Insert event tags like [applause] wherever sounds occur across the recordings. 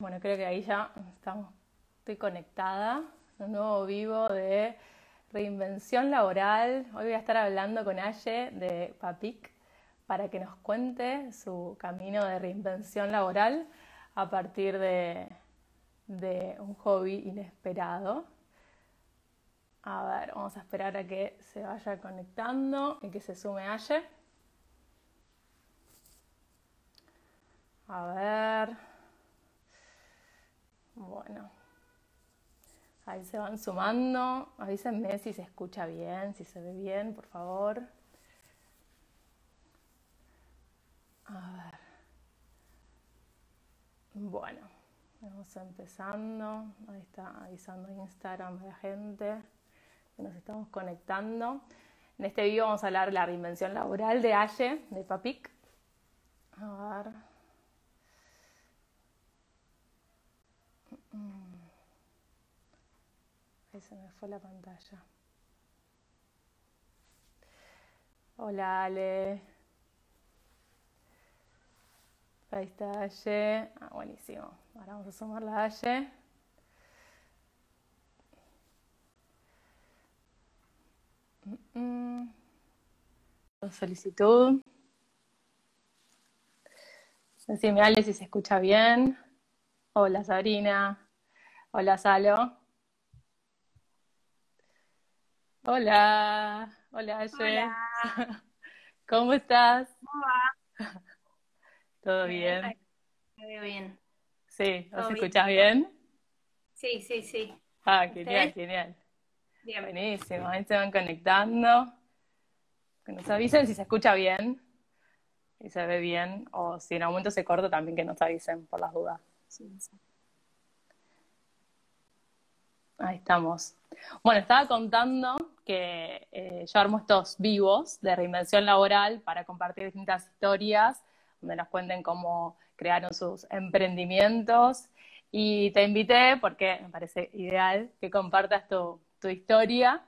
Bueno, creo que ahí ya estoy conectada. Un nuevo vivo de reinvención laboral. Hoy voy a estar hablando con Aye de Papic para que nos cuente su camino de reinvención laboral a partir de, de un hobby inesperado. A ver, vamos a esperar a que se vaya conectando y que se sume Aye. A ver. Bueno, ahí se van sumando. Avísenme si se escucha bien, si se ve bien, por favor. A ver. Bueno, vamos empezando. Ahí está avisando Instagram a la gente que nos estamos conectando. En este video vamos a hablar de la reinvención laboral de Aye, de Papic. A ver. Mm. Ahí se me fue la pantalla. Hola Ale. Ahí está Ale. Ah, buenísimo. Ahora vamos a sumar la Ale. Mm, mm. Solicitud. Decime Ale si se escucha bien. Hola Sabrina. Hola Salo. Hola. Hola Aye. [laughs] ¿Cómo estás? ¿Cómo va? ¿Todo bien? Me veo bien. Sí, ¿os escuchás bien? Sí, sí, sí. Ah, genial, genial. Bien. Buenísimo, ahí se van conectando. Que nos avisen si se escucha bien y se ve bien, o si en algún momento se corta también que nos avisen por las dudas. Ahí estamos. Bueno, estaba contando que eh, yo armo estos vivos de reinvención laboral para compartir distintas historias, donde nos cuenten cómo crearon sus emprendimientos. Y te invité porque me parece ideal que compartas tu, historia.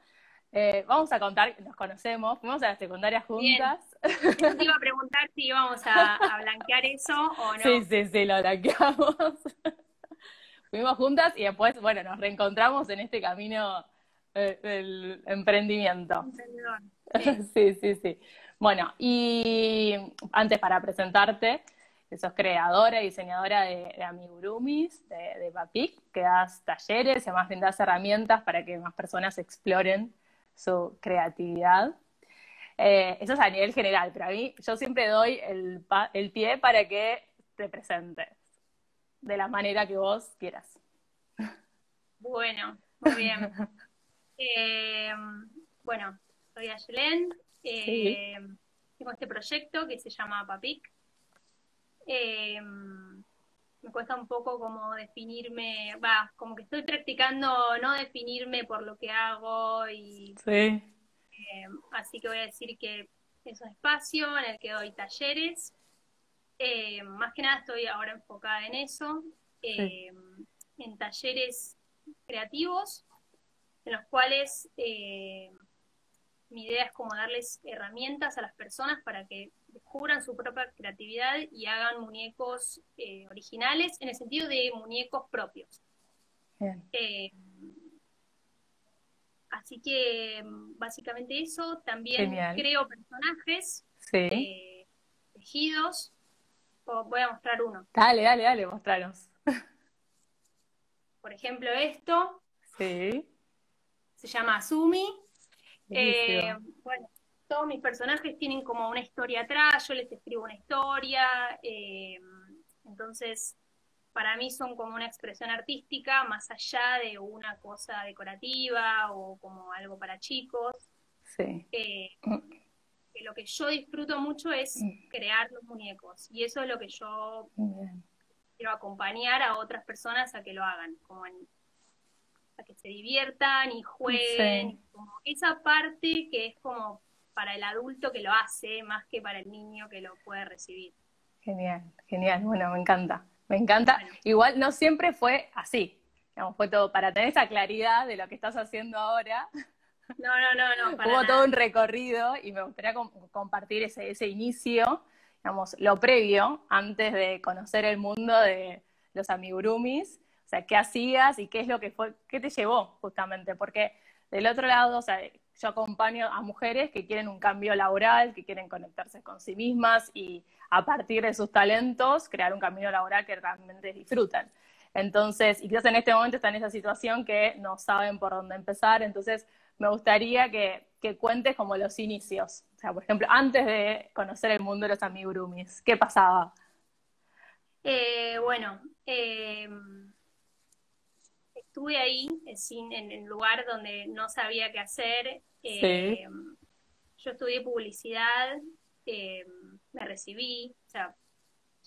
Eh, vamos a contar, nos conocemos, fuimos a la secundaria juntas. te iba a [laughs] preguntar si íbamos a, blanquear eso o no. Sí, sí, sí, lo blanqueamos. [laughs] Fuimos juntas y después, bueno, nos reencontramos en este camino eh, del emprendimiento. [laughs] Sí. sí, sí, Bueno, y antes para presentarte, que sos creadora y diseñadora de, amigurumis, de, de Papic, que das talleres y además das herramientas para que más personas exploren su creatividad. Eh, eso es a nivel general, pero a mí yo siempre doy el, el pie para que te presentes de la manera que vos quieras. Bueno, muy bien. [laughs] Eh, bueno, soy Ayelen. Eh, tengo este proyecto que se llama Papic. Me cuesta un poco como definirme, va, como que estoy practicando no definirme por lo que hago y sí. Eh, así que voy a decir que es un espacio en el que doy talleres. Eh, más que nada estoy ahora enfocada en eso, eh, en talleres creativos, en los cuales mi idea es como darles herramientas a las personas para que descubran su propia creatividad y hagan muñecos originales, en el sentido de muñecos propios. Así que mm, básicamente eso. También creo personajes eh, tejidos. voy a mostrar uno. Dale, dale, dale, mostraros. Por ejemplo, esto. Sí. Se llama Azumi. Eh, bueno, todos mis personajes tienen como una historia atrás, yo les escribo una historia. Eh, entonces, para mí son como una expresión artística más allá de una cosa decorativa o como algo para chicos. Sí. Eh, que lo que yo disfruto mucho es crear los muñecos y eso es lo que yo quiero acompañar a otras personas a que lo hagan, como a que se diviertan y jueguen, como esa parte que es como para el adulto que lo hace más que para el niño que lo puede recibir. Genial, genial, bueno, me encanta. Me encanta. Igual no siempre fue así. fue todo para tener esa claridad de lo que estás haciendo ahora. No, no, no, no. [laughs] Hubo todo un recorrido y me gustaría compartir ese, ese inicio, digamos, lo previo, antes de conocer el mundo de, los amigurumis, sea, qué hacías y qué es lo que fue, qué te llevó justamente, porque del otro lado, o sea, yo acompaño a mujeres que quieren un cambio laboral, que quieren conectarse con sí mismas y a partir de sus talentos crear un camino laboral que realmente disfrutan. Entonces, y quizás en este momento están en esa situación que no saben por dónde empezar, entonces me gustaría que, cuentes como los inicios. O sea, por ejemplo, antes de conocer el mundo de los amigurumis, ¿qué pasaba? Eh, bueno, eh, estuve ahí en el lugar donde no sabía qué hacer. Eh, yo estudié publicidad, me recibí, o sea,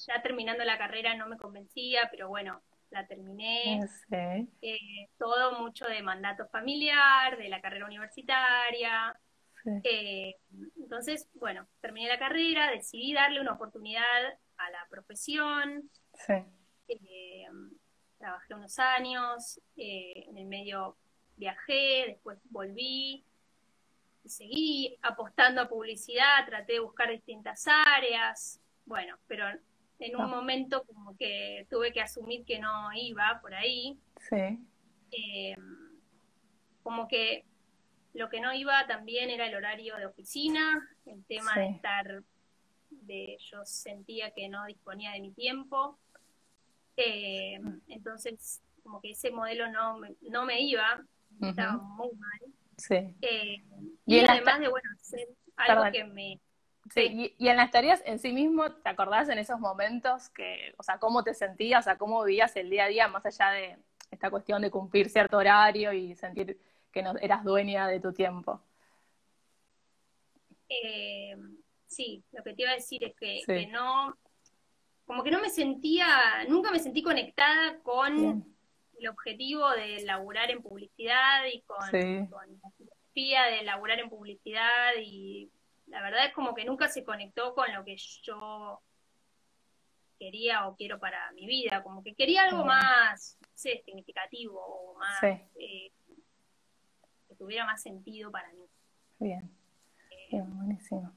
ya terminando la carrera no me convencía, pero bueno, la terminé. Eh, todo mucho de mandato familiar, de la carrera universitaria. Eh, entonces, bueno, terminé la carrera, decidí darle una oportunidad a la profesión. Eh, trabajé unos años, en el medio viajé, después volví, y seguí apostando a publicidad, traté de buscar distintas áreas, bueno, pero en un ah. momento como que tuve que asumir que no iba por ahí. Sí. Eh, como que lo que no iba también era el horario de oficina, el tema de estar, de yo sentía que no disponía de mi tiempo. Eh, entonces, como que ese modelo no me, no me iba, estaba muy mal. Sí. Eh, y, además de, bueno, hacer algo que me Sí, y, en las tareas en sí mismo, ¿te acordás en esos momentos que, o sea, cómo te sentías, o sea, cómo vivías el día a día, más allá de esta cuestión de cumplir cierto horario y sentir que no eras dueña de tu tiempo? Eh, sí, lo que te iba a decir es que, no, como que no me sentía, nunca me sentí conectada con el objetivo de laburar en publicidad y con, con la filosofía de laburar en publicidad y la verdad es como que nunca se conectó con lo que yo quería o quiero para mi vida, como que quería algo más, no sé, significativo o más, eh, que tuviera más sentido para mí. Bien, eh, bien, buenísimo.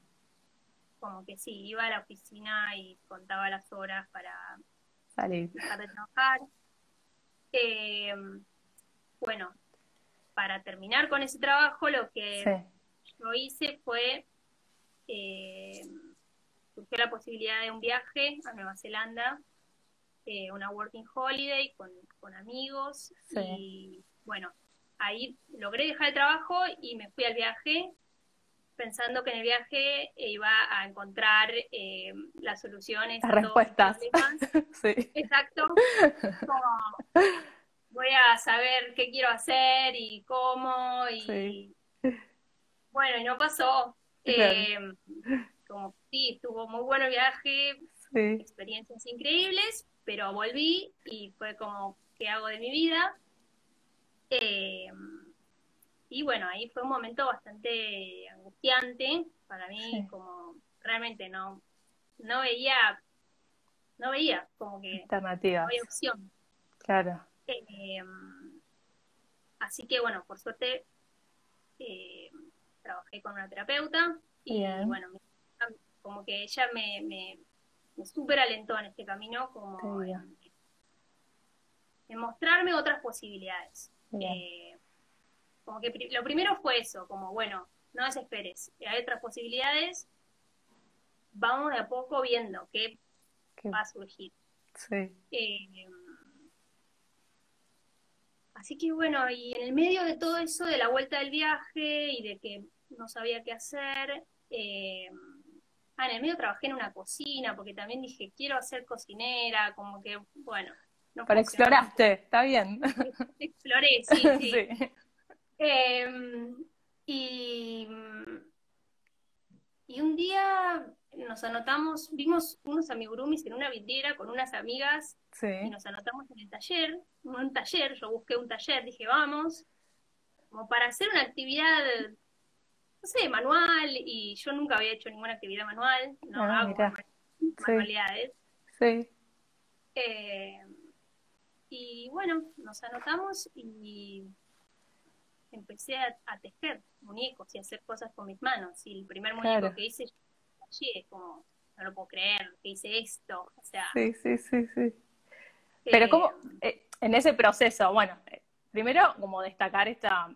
Como que sí, iba a la oficina y contaba las horas para salir, dejar de trabajar. Eh, bueno, para terminar con ese trabajo, lo que yo hice fue eh, surgió la posibilidad de un viaje a Nueva Zelanda, eh, una working holiday con, amigos y bueno, ahí logré dejar el trabajo y me fui al viaje pensando que en el viaje iba a encontrar eh, las soluciones. Las respuestas. [laughs] sí. Exacto. [laughs] voy a saber qué quiero hacer y cómo y bueno, y no pasó. Eh, como sí, estuvo muy bueno el viaje, experiencias increíbles, pero volví y fue como, ¿qué hago de mi vida? Eh, y bueno, ahí fue un momento bastante angustiante para mí, como realmente no, no veía, no veía como que Alternativas. no había opción. Claro. Eh, así que bueno, por suerte eh, trabajé con una terapeuta y bueno, como que ella me, me, me súper alentó en este camino como en, mostrarme otras posibilidades. Eh, como que lo primero fue eso, como bueno, no desesperes, hay otras posibilidades, vamos de a poco viendo qué, va a surgir. Eh, así que bueno, y en el medio de todo eso, de la vuelta del viaje y de que no sabía qué hacer. Eh, ah, en el medio trabajé en una cocina porque también dije, quiero ser cocinera, como que, bueno. No Pero exploraste, está bien. Exploré, sí, [laughs] sí. Em, y, y un día nos anotamos, vimos unos amigurumis en una vidriera con unas amigas y nos anotamos en el taller, un taller, yo busqué un taller, dije, vamos, como para hacer una actividad no sé, manual, y yo nunca había hecho ninguna actividad manual, no ah, hago manualidades. Sí. Eh, y bueno, nos anotamos y empecé a, tejer muñecos y a hacer cosas con mis manos. Y el primer muñeco que hice, es como, no lo puedo creer, que hice esto. O sea, sí, sí, sí, sí. Pero como en ese proceso, bueno, primero como destacar esta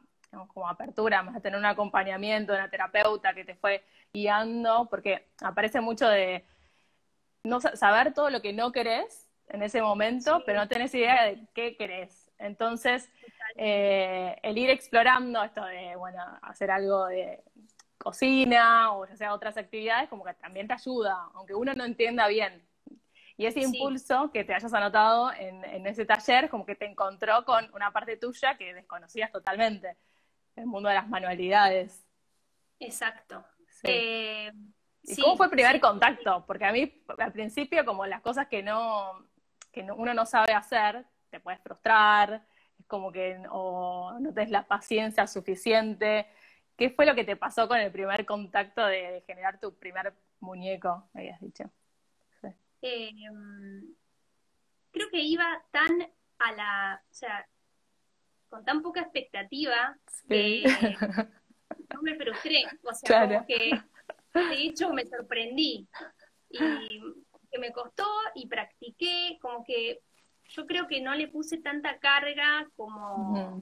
como apertura, más a tener un acompañamiento, una terapeuta que te fue guiando, porque aparece mucho de no saber todo lo que no querés en ese momento, pero no tenés idea de qué querés. Entonces, eh, el ir explorando esto de, bueno, hacer algo de cocina o ya sea otras actividades, como que también te ayuda, aunque uno no entienda bien. Y ese impulso que te hayas anotado en, en, ese taller, como que te encontró con una parte tuya que desconocías totalmente, el mundo de las manualidades. Exacto. Eh, ¿Y cómo fue el primer contacto? Porque a mí, al principio, como las cosas que no, que uno no sabe hacer, te puedes frustrar, como que o no tenés la paciencia suficiente. ¿Qué fue lo que te pasó con el primer contacto de, generar tu primer muñeco, habías dicho? Em, creo que iba tan a la, o sea, con tan poca expectativa que [laughs] no me frustré, o sea, como que de hecho me sorprendí. Y que me costó y practiqué, como que yo creo que no le puse tanta carga como,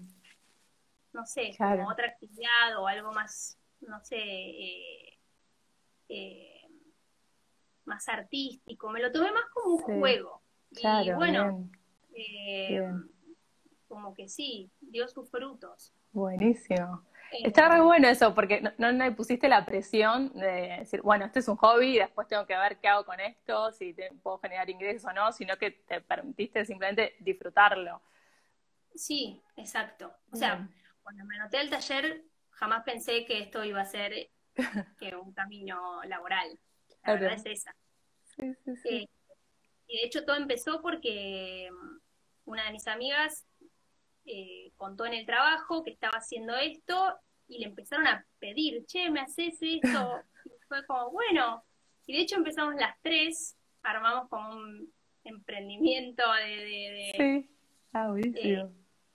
no sé, como otra actividad o algo más, no sé, eh, eh, más artístico. Me lo tomé más como un juego. y bueno, eh, como que sí, dio sus frutos. Buenísimo. Está re bueno eso, porque no, no, pusiste la presión de decir, bueno, este es un hobby y después tengo que ver qué hago con esto, si puedo generar ingresos o no, sino que te permitiste simplemente disfrutarlo. Sí, exacto. O sea, cuando me anoté al taller, jamás pensé que esto iba a ser [laughs] que un camino laboral. La verdad es esa. Sí, sí, sí. Eh, y de hecho todo empezó porque mm, una de mis amigas eh, contó en el trabajo que estaba haciendo esto y le empezaron a pedir, che, ¿me haces esto? Y fue como, bueno, y de hecho empezamos las tres, armamos como un emprendimiento de... sí, ah, buenísimo.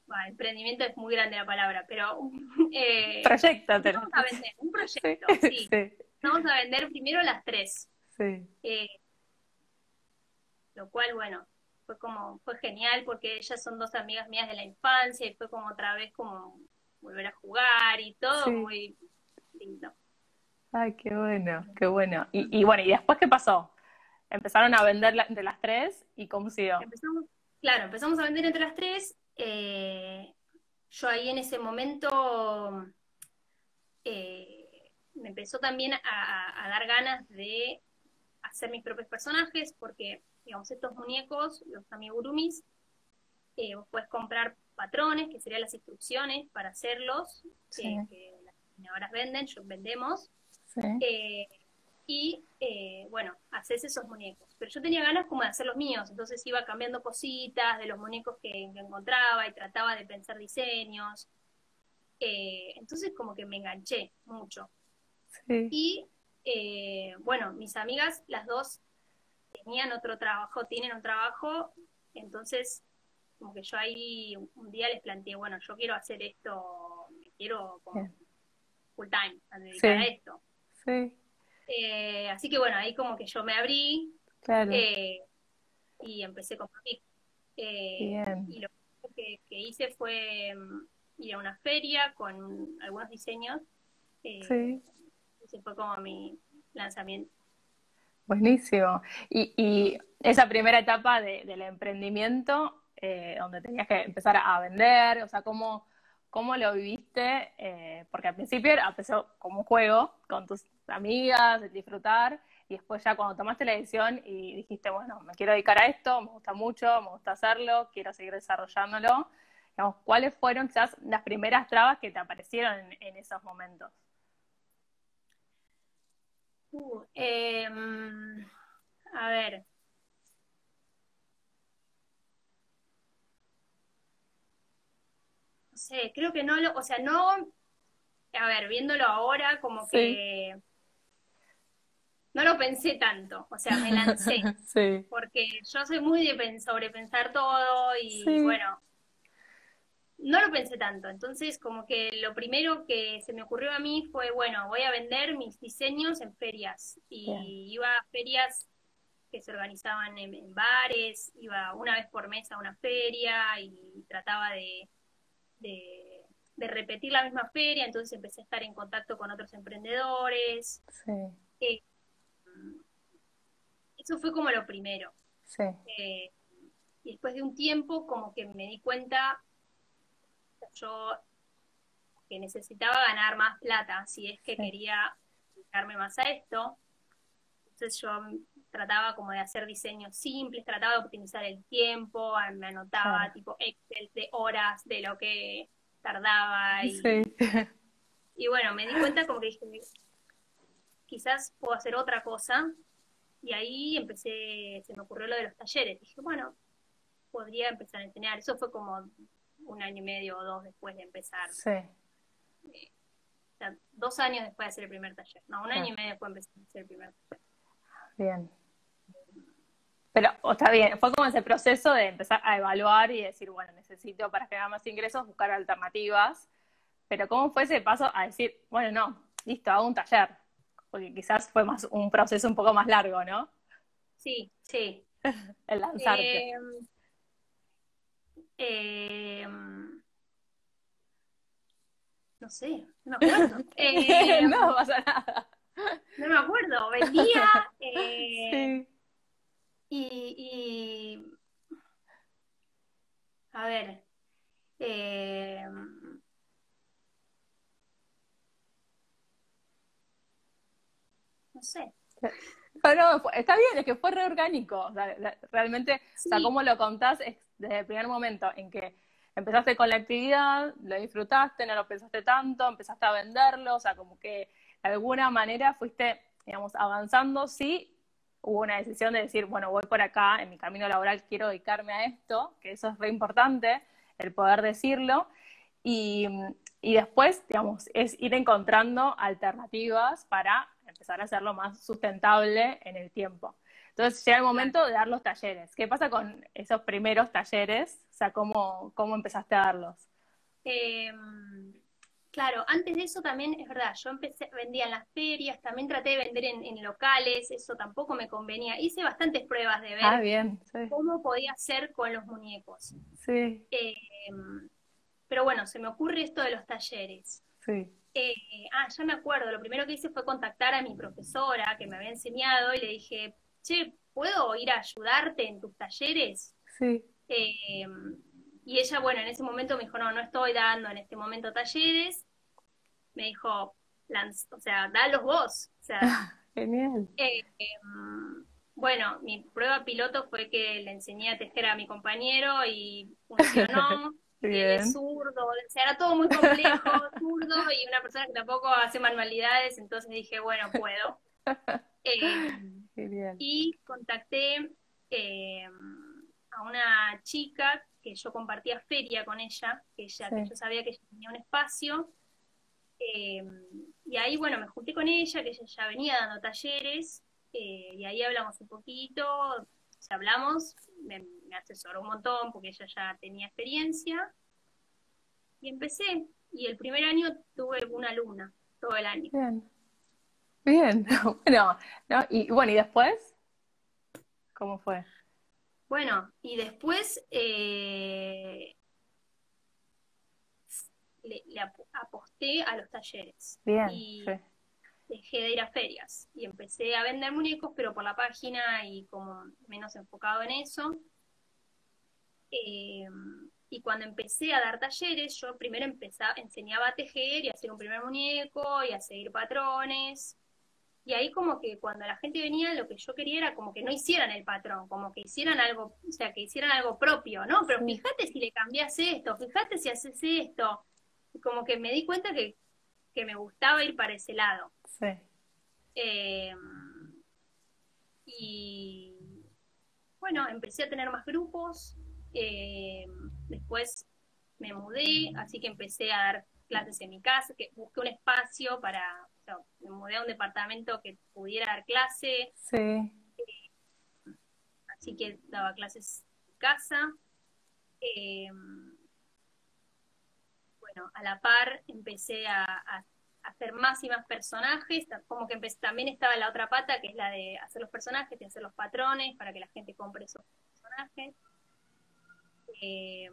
bueno, emprendimiento es muy grande la palabra, pero... [laughs] Eh, proyecto, vamos a vender, un proyecto, [laughs] sí. Vamos a vender primero las tres. Sí. Eh, lo cual, bueno, fue como, fue genial porque ellas son dos amigas mías de la infancia y fue como otra vez como volver a jugar y todo muy lindo. Ay, qué bueno, qué bueno. Y, y, bueno, ¿y después qué pasó? Empezaron a vender entre las tres y cómo siguió. Empezamos, claro, empezamos a vender entre las tres. Eh, yo ahí en ese momento eh, me empezó también a, a, dar ganas de hacer mis propios personajes porque digamos, estos muñecos, los amigurumis, eh, vos puedes comprar patrones, que serían las instrucciones para hacerlos, que las diseñadoras venden, yo vendemos. Eh, y eh, bueno, haces esos muñecos. Pero yo tenía ganas como de hacer los míos, entonces iba cambiando cositas de los muñecos que, encontraba y trataba de pensar diseños. entonces como que me enganché mucho. Y bueno, mis amigas, las dos tenían otro trabajo, tienen un trabajo, entonces como que yo ahí un día les planteé, bueno, yo quiero hacer esto, me quiero como full time, a dedicar a esto. Sí. Eh, así que bueno, ahí como que yo me abrí eh, y empecé con mi eh, y lo que, que, hice fue mm, ir a una feria con algunos diseños. sí. Ese fue como mi lanzamiento. Buenísimo. Y, esa primera etapa del emprendimiento, eh, donde tenías que empezar a vender, o sea, ¿cómo, cómo lo viviste? Eh, porque al principio empezó como un juego con tus amigas, disfrutar, y después ya cuando tomaste la decisión y dijiste, bueno, me quiero dedicar a esto, me gusta mucho, me gusta hacerlo, quiero seguir desarrollándolo, digamos, ¿cuáles fueron quizás las primeras trabas que te aparecieron en esos momentos? Uh, em, a ver. No sé, creo que no lo, o sea, no, a ver, viéndolo ahora, como que no lo pensé tanto, o sea, me lancé. [laughs] Porque yo soy muy de sobrepensar todo y bueno, no lo pensé tanto, entonces como que lo primero que se me ocurrió a mí fue, bueno, voy a vender mis diseños en ferias y iba a ferias que se organizaban en, bares, iba una vez por mes a una feria y trataba de, de, repetir la misma feria, entonces empecé a estar en contacto con otros emprendedores. Sí. Eh, eso fue como lo primero. Sí. Eh, y después de un tiempo como que me di cuenta, yo que necesitaba ganar más plata si es que quería dedicarme más a esto. Entonces yo trataba como de hacer diseños simples, trataba de optimizar el tiempo, me anotaba tipo Excel de horas de lo que tardaba y, [laughs] y bueno, me di cuenta como que dije, quizás puedo hacer otra cosa y ahí empecé, se me ocurrió lo de los talleres, dije, bueno, podría empezar a enseñar, eso fue como un año y medio o dos después de empezar. Sí dos años después de hacer el primer taller. No, un año y medio después de empezar a hacer el primer taller. Bien. Pero está bien, fue como ese proceso de empezar a evaluar y decir, bueno, necesito para generar más ingresos buscar alternativas. Pero ¿cómo fue ese paso a decir, bueno, no, listo, hago un taller? Porque quizás fue más un proceso un poco más largo, ¿no? Sí, sí. [laughs] el lanzarte. Eh, eh, no sé, no me acuerdo. [laughs] Eh, no pasa nada. [laughs] No me acuerdo, vendía eh, y, a ver, eh, no sé. No, está bien, es que fue reorgánico. realmente, o sea, cómo lo contás es desde el primer momento en que empezaste con la actividad, lo disfrutaste, no lo pensaste tanto, empezaste a venderlo, o sea, como que de alguna manera fuiste, digamos, avanzando, sí, hubo una decisión de decir, bueno, voy por acá, en mi camino laboral quiero dedicarme a esto, que eso es re importante, el poder decirlo, y, y después, digamos, es ir encontrando alternativas para empezar a hacerlo más sustentable en el tiempo. Entonces llega el momento de dar los talleres. ¿Qué pasa con esos primeros talleres? O sea, ¿cómo, cómo empezaste a darlos? Em, claro, antes de eso también es verdad, yo empecé, vendía en las ferias, también traté de vender en, locales, eso tampoco me convenía. Hice bastantes pruebas de ver ah, cómo podía hacer con los muñecos. Sí. Em, pero bueno, se me ocurre esto de los talleres. Sí. Eh, ah, ya me acuerdo, lo primero que hice fue contactar a mi profesora que me había enseñado y le dije, che, ¿puedo ir a ayudarte en tus talleres? Sí. Eh, y ella, bueno, en ese momento me dijo, no, no estoy dando en este momento talleres. Me dijo, o sea, dalos vos. O sea, [laughs] Genial. Eh, em, bueno, mi prueba piloto fue que le enseñé a tejer a mi compañero y funcionó. [laughs] es zurdo, o sea, era todo muy complejo, [laughs] zurdo y una persona que tampoco hace manualidades, entonces dije, bueno, puedo. Eh, y contacté eh, a una chica que yo compartía feria con ella, que ella, que yo sabía que ella tenía un espacio. Eh, y ahí, bueno, me junté con ella, que ella ya venía dando talleres, eh, y ahí hablamos un poquito, o hablamos, me, asesoró un montón porque ella ya tenía experiencia, y empecé. Y el primer año tuve una alumna, todo el año. Bien, [laughs] bueno, y bueno, ¿y después? ¿Cómo fue? Bueno, y después eh, le, aposté a los talleres. Bien, y dejé de ir a ferias. Y empecé a vender muñecos, pero por la página y como menos enfocado en eso. Eh, y cuando empecé a dar talleres, yo primero empezaba, enseñaba a tejer y a hacer un primer muñeco y a seguir patrones. Y ahí como que cuando la gente venía, lo que yo quería era como que no hicieran el patrón, como que hicieran algo, o sea, que hicieran algo propio, ¿no? Pero fíjate si le cambias esto, fíjate si haces esto. Como que me di cuenta que, me gustaba ir para ese lado. Sí. Em, y bueno, empecé a tener más grupos, em, después me mudé, así que empecé a dar clases en mi casa, que busqué un espacio para me mudé a un departamento que pudiera dar clase. Sí. Eh, así que daba clases en casa. Eh, bueno, a la par empecé a, hacer más y más personajes, como que también estaba la otra pata, que es la de hacer los personajes, de hacer los patrones para que la gente compre esos personajes. Eh,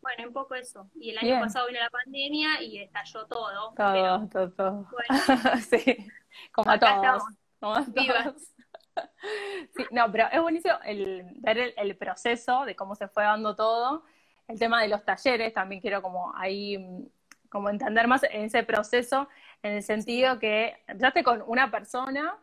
bueno, un poco eso. Y el año pasado vino la pandemia y estalló todo. Todo, todo, todo. [laughs] sí, como a todos. Como a todos. Sí, no, pero es buenísimo el, ver el, proceso de cómo se fue dando todo. El tema de los talleres, también quiero como ahí como entender más en ese proceso, en el sentido que empezaste con una persona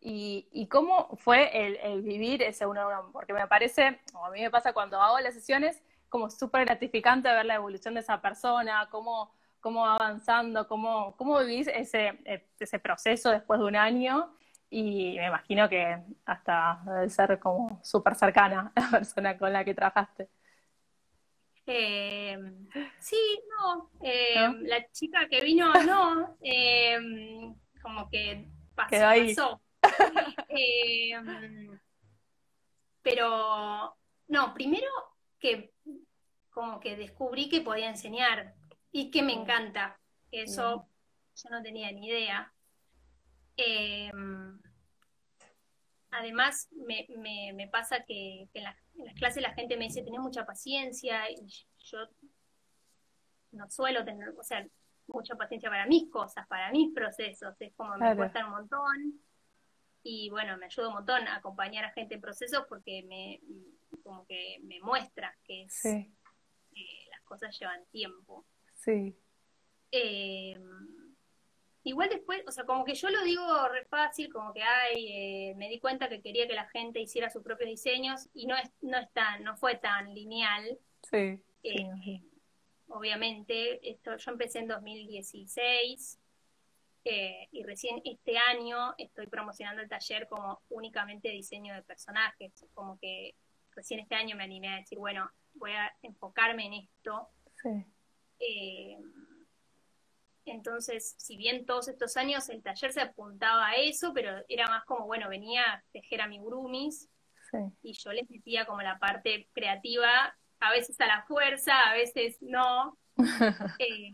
y, y cómo fue el, vivir ese uno a uno, porque me parece, o a mí me pasa cuando hago las sesiones, como súper gratificante ver la evolución de esa persona, cómo, cómo va avanzando, cómo, cómo vivís ese, ese proceso después de un año y me imagino que hasta debe ser como súper cercana la [laughs] persona con la que trabajaste. Eh, sí, eh, no, la chica que vino no, eh, como que pasó. pero, no, primero que como que descubrí que podía enseñar y que me encanta. Eso yo no tenía ni idea. además, me, me, pasa que, que en, en, las clases la gente me dice, tenés mucha paciencia, y yo no suelo tener, o sea, mucha paciencia para mis cosas, para mis procesos, es como me cuesta un montón. Y bueno, me ayuda un montón a acompañar a gente en procesos porque me, como que me muestra que es, las cosas llevan tiempo. Sí. Eh, igual después, o sea, como que yo lo digo re fácil, como que ay, eh, me di cuenta que quería que la gente hiciera sus propios diseños y no es, no es tan, no fue tan lineal. Sí. Eh, obviamente, esto, yo empecé en 2016 eh, y recién este año estoy promocionando el taller como únicamente diseño de personajes, como que recién este año me animé a decir, bueno, voy a enfocarme en esto. Eh, entonces, si bien todos estos años el taller se apuntaba a eso, pero era más como, bueno, venía a tejer a mi brumis y yo les metía como la parte creativa a veces a la fuerza, a veces no. [laughs] Eh,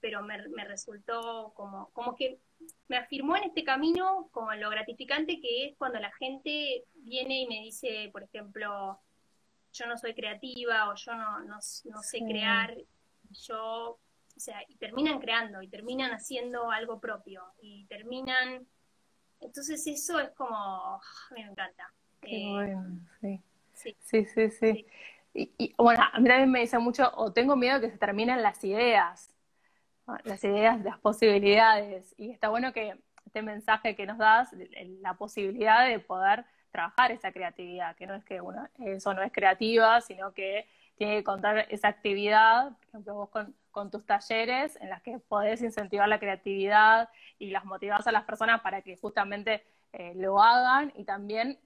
pero me, resultó como, como que me afirmó en este camino como lo gratificante que es cuando la gente viene y me dice, por ejemplo, yo no soy creativa o yo no, no, sé crear, yo, o sea, y terminan creando y terminan haciendo algo propio y terminan, entonces eso es como, a mí me encanta. Qué eh, bueno, sí. Sí, sí, sí. Y, bueno, a mí también me dice mucho, o tengo miedo que se terminen las ideas, las ideas, las posibilidades. Y está bueno que este mensaje que nos das, la posibilidad de poder trabajar esa creatividad, que no es que uno, eso no es creativa, sino que tiene que contar esa actividad, por ejemplo, vos con, con tus talleres, en las que podés incentivar la creatividad y las motivás a las personas para que justamente eh, lo hagan y también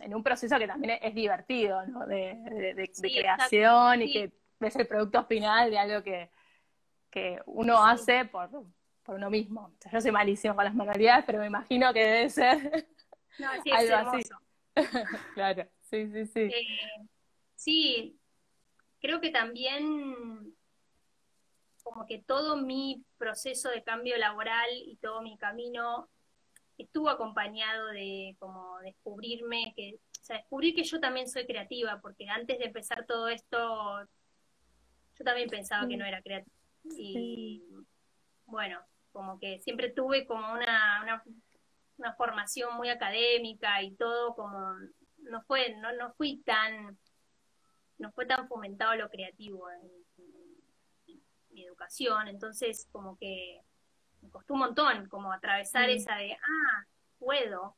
en un proceso que también es divertido, ¿no? De, creación y que ves el producto final de algo que, uno hace por, uno mismo. yo soy malísimo con las manualidades, pero me imagino que debe ser [laughs] [laughs] algo así. [laughs] claro, sí, sí, sí. Eh, sí, creo que también como que todo mi proceso de cambio laboral y todo mi camino estuvo acompañado de como descubrirme que, o sea, descubrir que yo también soy creativa, porque antes de empezar todo esto, yo también pensaba que no era creativa. Y bueno, como que siempre tuve como una, una, una, formación muy académica y todo como no fue, no, no fui tan, no fue tan fomentado lo creativo en educación, entonces como que me costó un montón como atravesar mm. esa de, ah, puedo.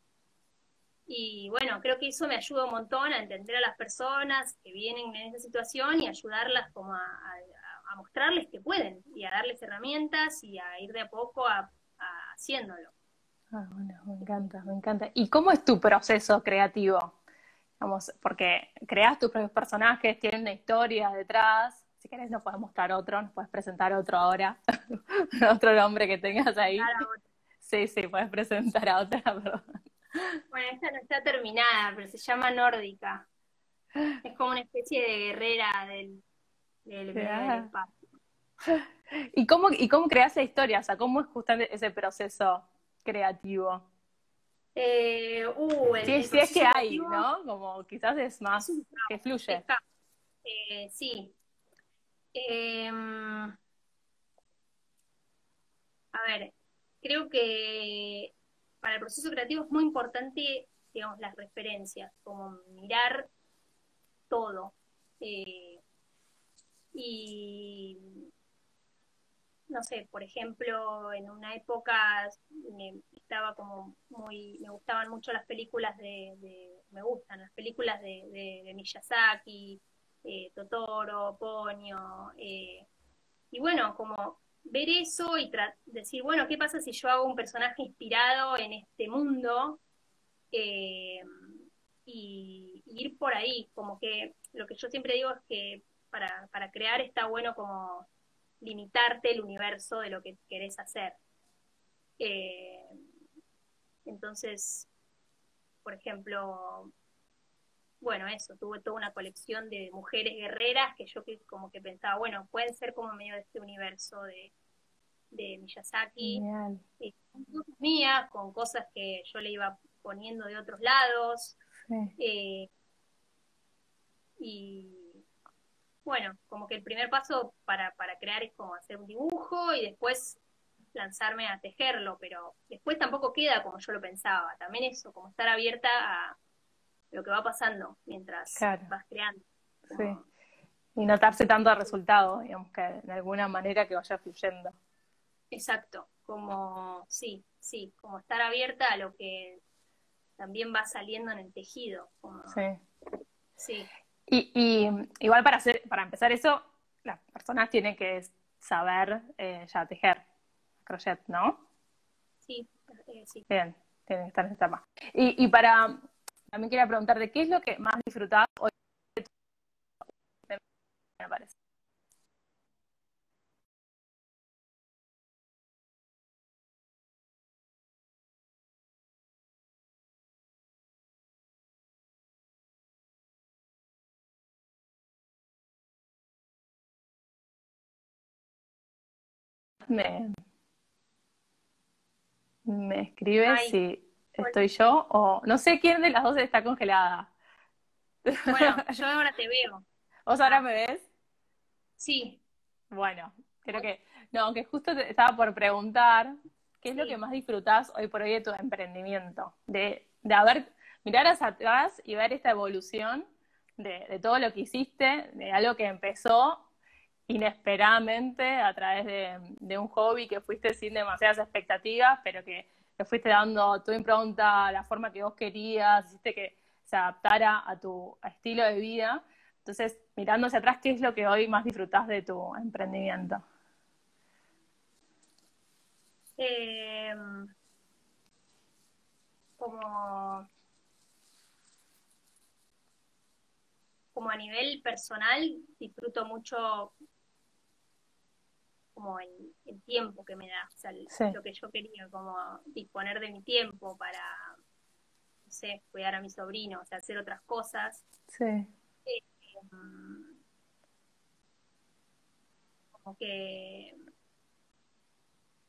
Y bueno, creo que eso me ayuda un montón a entender a las personas que vienen en esa situación y ayudarlas como a, mostrarles que pueden y a darles herramientas y a ir de a poco a, haciéndolo. Ah, bueno, me encanta, me encanta. ¿Y cómo es tu proceso creativo? Vamos, porque creas tus propios personajes, tienen una historia detrás, si querés nos puedes mostrar otro, nos puedes presentar otro ahora, [laughs] otro nombre que tengas ahí. Sí, sí, puedes presentar a otra, [laughs] perdón. Bueno, esta no está terminada, pero se llama Nórdica. Es como una especie de guerrera del, del, espacio. ¿Y cómo, ¿Y cómo creas la historia? O sea, ¿cómo es justamente ese proceso creativo? Eh, uh, si, es que hay, ¿no? Como quizás es más que fluye. Eh, sí. Em, a ver, creo que para el proceso creativo es muy importante, digamos, las referencias, como mirar todo. Eh, y no sé, por ejemplo, en una época me estaba como muy, me gustaban mucho las películas de, me gustan las películas de, de, Miyazaki, eh, Totoro, Ponyo, eh, y bueno, como ver eso y decir, bueno, ¿qué pasa si yo hago un personaje inspirado en este mundo? Eh, y, ir por ahí, como que lo que yo siempre digo es que para, para crear está bueno como limitarte el universo de lo que querés hacer. Entonces, por ejemplo, bueno, eso, tuve toda una colección de mujeres guerreras que yo como que pensaba, bueno, pueden ser como medio de este universo de, de Miyazaki, eh, con cosas mías, con cosas que yo le iba poniendo de otros lados. Eh, y bueno, como que el primer paso para, para crear es como hacer un dibujo y después lanzarme a tejerlo, pero después tampoco queda como yo lo pensaba. También eso, como estar abierta a lo que va pasando mientras vas creando. Sí. Y notarse tanto al resultado, digamos que de alguna manera que vaya fluyendo. Exacto, como sí, sí, como estar abierta a lo que también va saliendo en el tejido. sí. Sí. Y, igual para hacer, para empezar eso, las personas tienen que saber eh, ya tejer crochet, ¿no? Sí, eh, sí. Bien, tienen que estar en esta etapa. Y, y para, también quería preguntarte, ¿qué es lo que más disfrutás hoy? Me parece. me, me escribe si estoy yo o no sé quién de las dos está congelada. Bueno, [laughs] yo ahora te veo. ¿Vos ahora me ves? Sí. Bueno, creo que, no, que justo te estaba por preguntar, ¿qué es lo que más disfrutás hoy por hoy de tu emprendimiento? De, de haber, mirar hacia atrás y ver esta evolución de, de todo lo que hiciste, de algo que empezó inesperadamente a través de, un hobby que fuiste sin demasiadas expectativas, pero que le fuiste dando tu impronta, la forma que vos querías, hiciste que se adaptara a tu estilo de vida. Entonces, mirando hacia atrás, ¿qué es lo que hoy más disfrutás de tu emprendimiento? Em, como, como a nivel personal, disfruto mucho como el, tiempo que me da, o sea, lo que yo quería, como disponer de mi tiempo para, no sé, cuidar a mi sobrino, o sea, hacer otras cosas. Sí. Eh, como que,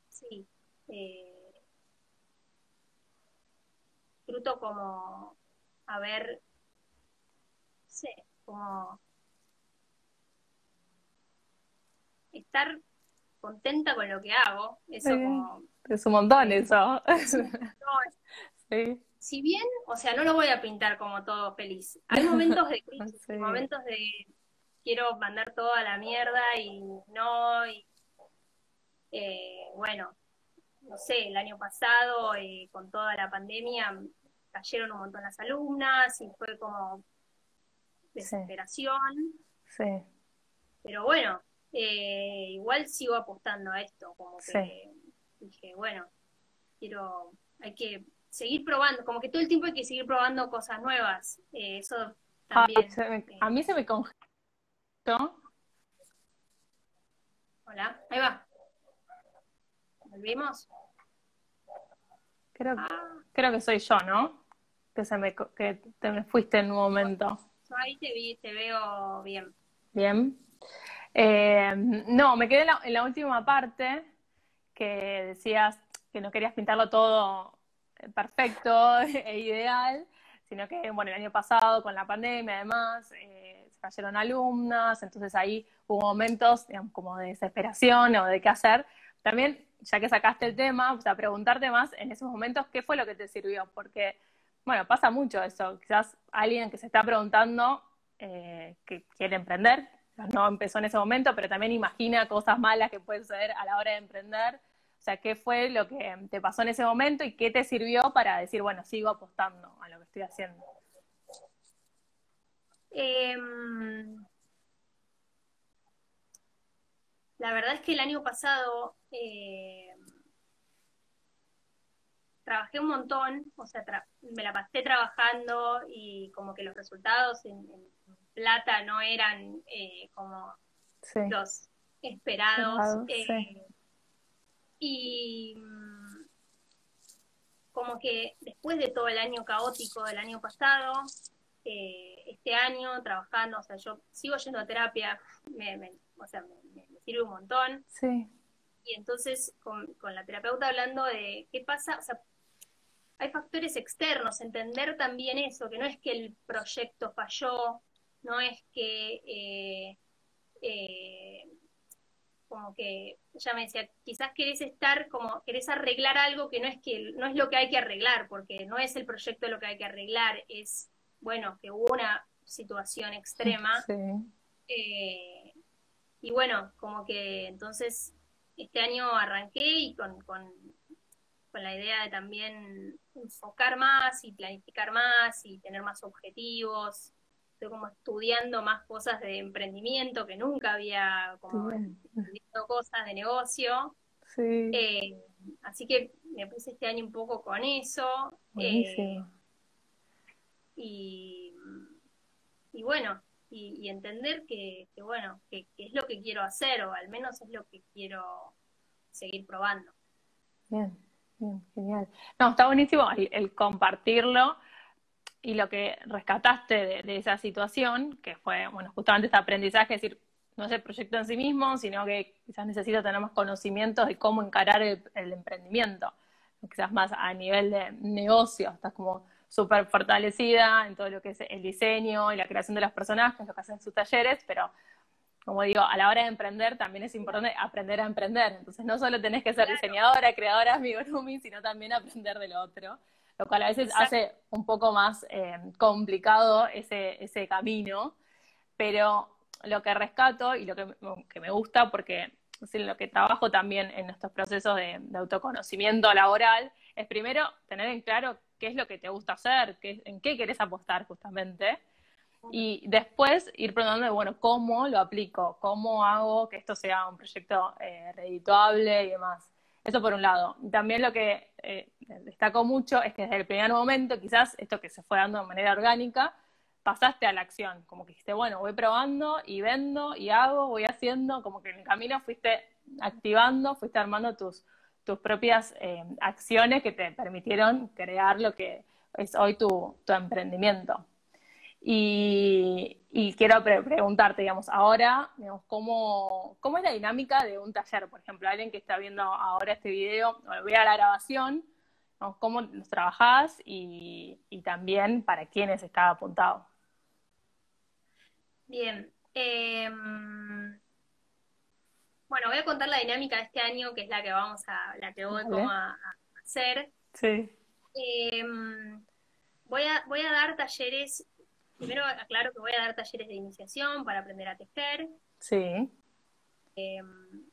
sí, eh, disfruto como a ver, no sé, como estar contenta con lo que hago. Eso como... Es un montón eso. [laughs] Si bien, o sea, no lo voy a pintar como todo feliz. Hay momentos de [laughs] crisis, momentos de quiero mandar todo a la mierda y no, y eh, bueno, no sé, el año pasado eh, con toda la pandemia cayeron un montón las alumnas y fue como desesperación. Sí. Pero bueno, eh, igual sigo apostando a esto, como que dije, bueno, quiero, hay que seguir probando, como que todo el tiempo hay que seguir probando cosas nuevas, eh, eso ah, también. Eh. a mí se me congeló. Hola, ahí va. ¿Volvimos? Creo, ah. creo que soy yo, ¿no? Que, se me, que te me fuiste en un momento. ahí te vi, te veo bien. Bien. Eh, no, me quedé en la, última parte que decías que no querías pintarlo todo perfecto [laughs] e ideal, sino que, bueno, el año pasado con la pandemia además, eh, se cayeron alumnas, entonces ahí hubo momentos, como de desesperación o de qué hacer. También, ya que sacaste el tema, o sea, preguntarte más en esos momentos qué fue lo que te sirvió, porque, bueno, pasa mucho eso, quizás alguien que se está preguntando eh, que quiere emprender, no empezó en ese momento, pero también imagina cosas malas que pueden suceder a la hora de emprender. O sea, ¿qué fue lo que te pasó en ese momento y qué te sirvió para decir, bueno, sigo apostando a lo que estoy haciendo? Em, la verdad es que el año pasado eh, trabajé un montón, o sea, me la pasé trabajando y como que los resultados en plata no eran eh, como los esperados. Eh, y mm, como que después de todo el año caótico del año pasado, eh, este año trabajando, o sea, yo sigo yendo a terapia, me, o sea, me, sirve un montón. Sí. Y entonces con, con la terapeuta hablando de qué pasa, o sea, hay factores externos, entender también eso, que no es que el proyecto falló, no es que eh, eh, como que ya me decía, quizás querés estar como, querés arreglar algo que no es que, no es lo que hay que arreglar, porque no es el proyecto lo que hay que arreglar, es bueno, que hubo una situación extrema. Eh, y bueno, como que entonces este año arranqué y con, con, con la idea de también enfocar más y planificar más y tener más objetivos estoy como estudiando más cosas de emprendimiento que nunca había como estudiado cosas de negocio. Sí. Eh, así que me puse este año un poco con eso. Eh, y, y, bueno, y, entender que, bueno, que, es lo que quiero hacer, o al menos es lo que quiero seguir probando. Bien, bien, genial. No, está buenísimo el compartirlo y lo que rescataste de, esa situación, que fue, bueno, justamente este aprendizaje, es decir, no es el proyecto en sí mismo, sino que quizás necesito tener más conocimientos de cómo encarar el, emprendimiento, quizás más a nivel de negocio, estás como súper fortalecida en todo lo que es el diseño y la creación de los personajes, lo que hacen sus talleres, pero como digo, a la hora de emprender también es importante aprender a emprender. Entonces no solo tenés que ser diseñadora, creadora, amigurumi, sino también aprender de lo otro lo cual a veces hace un poco más eh, complicado ese, ese camino, pero lo que rescato y lo que, me gusta, porque es lo que trabajo también en estos procesos de, autoconocimiento laboral, es primero tener en claro qué es lo que te gusta hacer, qué, en qué querés apostar justamente, y después ir preguntando, bueno, ¿cómo lo aplico? ¿Cómo hago que esto sea un proyecto eh, redituable y demás? Eso por un lado. También lo que eh, destaco mucho es que desde el primer momento, quizás esto que se fue dando de manera orgánica, pasaste a la acción, como que dijiste, bueno, voy probando y vendo y hago, voy haciendo, como que en el camino fuiste activando, fuiste armando tus, tus propias eh, acciones que te permitieron crear lo que es hoy tu, tu emprendimiento. Y, quiero preguntarte, digamos, ahora, digamos, ¿cómo, ¿cómo es la dinámica de un taller? Por ejemplo, alguien que está viendo ahora este video, o a la grabación, ¿cómo los trabajás y, también para quiénes está apuntado? Bien. Em, bueno, voy a contar la dinámica de este año, que es la que vamos a, la que voy a, hacer. Sí. Em, voy, a, voy a dar talleres Primero aclaro que voy a dar talleres de iniciación para aprender a tejer. Sí. Em,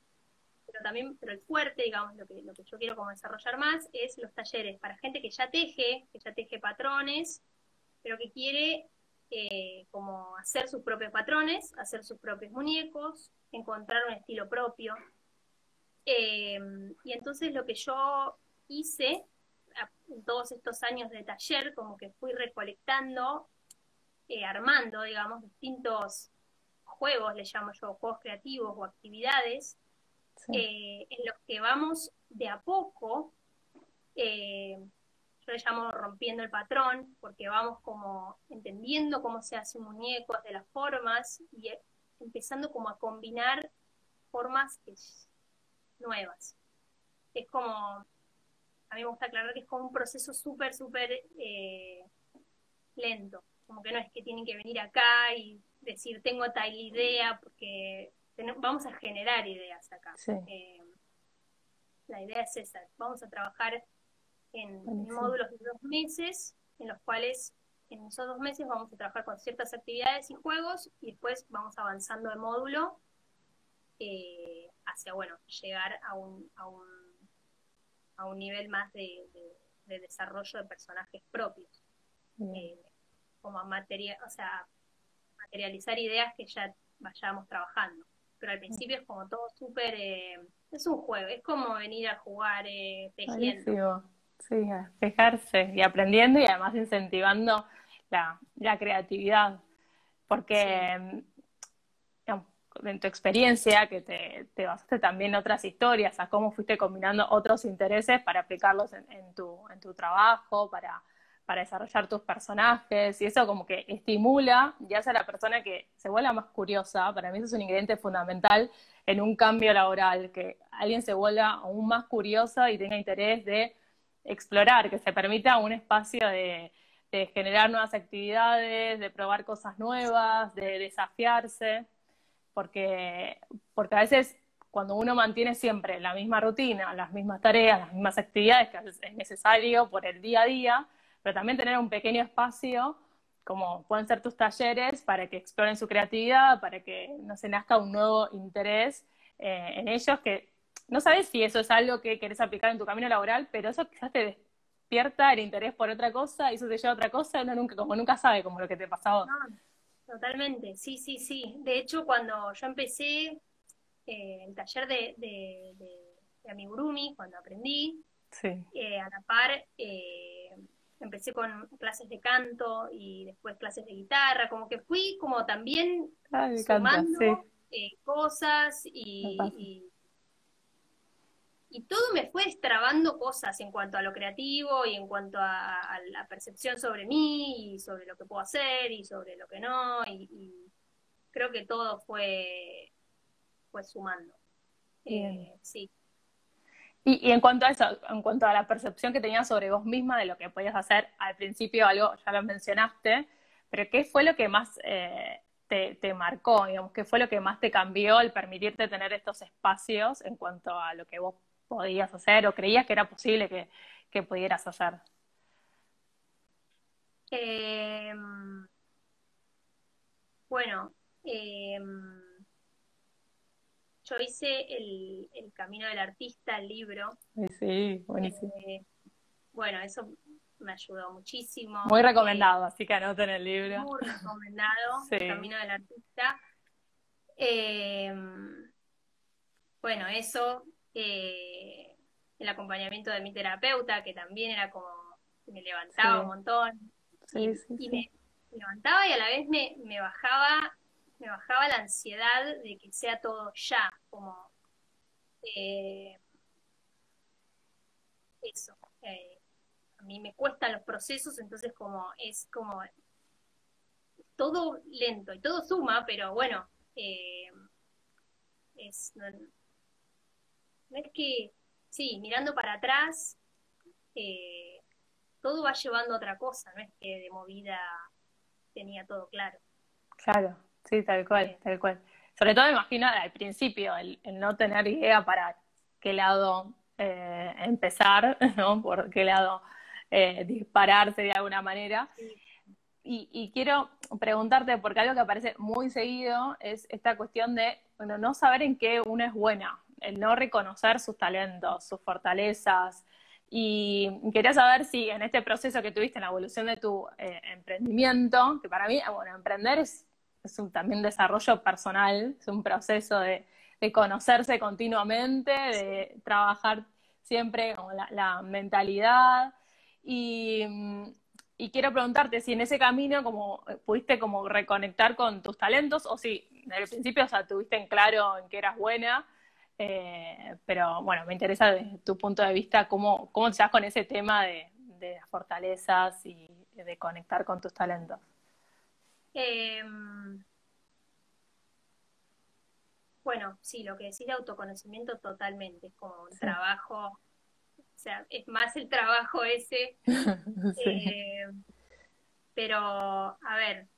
pero también, pero el fuerte, digamos, lo que, lo que yo quiero como desarrollar más es los talleres para gente que ya teje, que ya teje patrones, pero que quiere eh, como hacer sus propios patrones, hacer sus propios muñecos, encontrar un estilo propio. Em, y entonces lo que yo hice en todos estos años de taller, como que fui recolectando eh, armando, digamos, distintos juegos, le llamo yo, juegos creativos o actividades, eh, en los que vamos de a poco, eh, yo le llamo rompiendo el patrón, porque vamos como entendiendo cómo se hace un muñeco, de las formas, y empezando como a combinar formas nuevas. Es como, a mí me gusta aclarar que es como un proceso súper, súper eh, lento. Como que no es que tienen que venir acá y decir, tengo tal idea, porque vamos a generar ideas acá. Eh, la idea es esa, vamos a trabajar en, módulos de dos meses, en los cuales en esos dos meses vamos a trabajar con ciertas actividades y juegos y después vamos avanzando de módulo eh, hacia, bueno, llegar a un, a un, a un nivel más de, desarrollo de personajes propios. Eh, como materia, o sea, materializar ideas que ya vayamos trabajando. Pero al principio es como todo súper, eh, es un juego, es como venir a jugar eh, tejiendo. Sí, a despejarse y aprendiendo y además incentivando la, la creatividad. Porque en tu experiencia, que te, te, basaste también en otras historias, a cómo fuiste combinando otros intereses para aplicarlos en, en, tu, en tu trabajo, para para desarrollar tus personajes y eso como que estimula y hace a la persona que se vuelva más curiosa. Para mí eso es un ingrediente fundamental en un cambio laboral, que alguien se vuelva aún más curiosa y tenga interés de explorar, que se permita un espacio de, generar nuevas actividades, de probar cosas nuevas, de desafiarse, porque, porque a veces cuando uno mantiene siempre la misma rutina, las mismas tareas, las mismas actividades que es necesario por el día a día, pero también tener un pequeño espacio, como pueden ser tus talleres, para que exploren su creatividad, para que no se nazca un nuevo interés eh, en ellos, que no sabes si eso es algo que querés aplicar en tu camino laboral, pero eso quizás te despierta el interés por otra cosa y eso te lleva a otra cosa, uno nunca, como nunca sabe como lo que te pasó a totalmente, sí, sí, sí. De hecho, cuando yo empecé eh, el taller de, de, de, amigurumi, cuando aprendí, eh, a la par, empecé con clases de canto y después clases de guitarra, como que fui como también sumando eh, cosas y, y, todo me fue destrabando cosas en cuanto a lo creativo y en cuanto a, la percepción sobre mí y sobre lo que puedo hacer y sobre lo que no y, creo que todo fue, fue sumando. Eh, sí. Y, en cuanto a eso, en cuanto a la percepción que tenías sobre vos misma de lo que podías hacer, al principio algo ya lo mencionaste, pero ¿qué fue lo que más eh, te, marcó? Digamos, ¿Qué fue lo que más te cambió al permitirte tener estos espacios en cuanto a lo que vos podías hacer o creías que era posible que, pudieras hacer? Em, bueno, em, yo hice el, Camino del Artista, el libro. Sí, buenísimo. Eh, bueno, eso me ayudó muchísimo. Muy recomendado, así que anoten el libro. Muy recomendado, [laughs] el Camino del Artista. Em, bueno, eso, eh, el acompañamiento de mi terapeuta, que también era como, me levantaba un montón. Sí, y, me, levantaba y a la vez me, me bajaba me bajaba la ansiedad de que sea todo ya, como eh, eso. Eh, a mí me cuestan los procesos, entonces como es como todo lento y todo suma, pero bueno, eh, es, no, es que, sí, mirando para atrás, todo va llevando a otra cosa, no es que de movida tenía todo claro. Claro, Sí, tal cual, tal cual. Sobre todo me imagino al principio, el, no tener idea para qué lado eh, empezar, [laughs] ¿no? Por qué lado eh, dispararse de alguna manera. Y, quiero preguntarte, porque algo que aparece muy seguido es esta cuestión de bueno, no saber en qué uno es buena, el no reconocer sus talentos, sus fortalezas. Y quería saber si en este proceso que tuviste en la evolución de tu eh, emprendimiento, que para mí, bueno, emprender es es un también desarrollo personal, es un proceso de, conocerse continuamente, de trabajar siempre con la, mentalidad. Y, quiero preguntarte si en ese camino como pudiste como reconectar con tus talentos o si desde el principio o tuviste en claro en que eras buena, eh, pero bueno, me interesa desde tu punto de vista cómo, cómo te das con ese tema de, de las fortalezas y de conectar con tus talentos. Em, bueno, sí, lo que decís de autoconocimiento totalmente, es como un trabajo, o sea, es más el trabajo ese. [laughs] Eh, pero, a ver,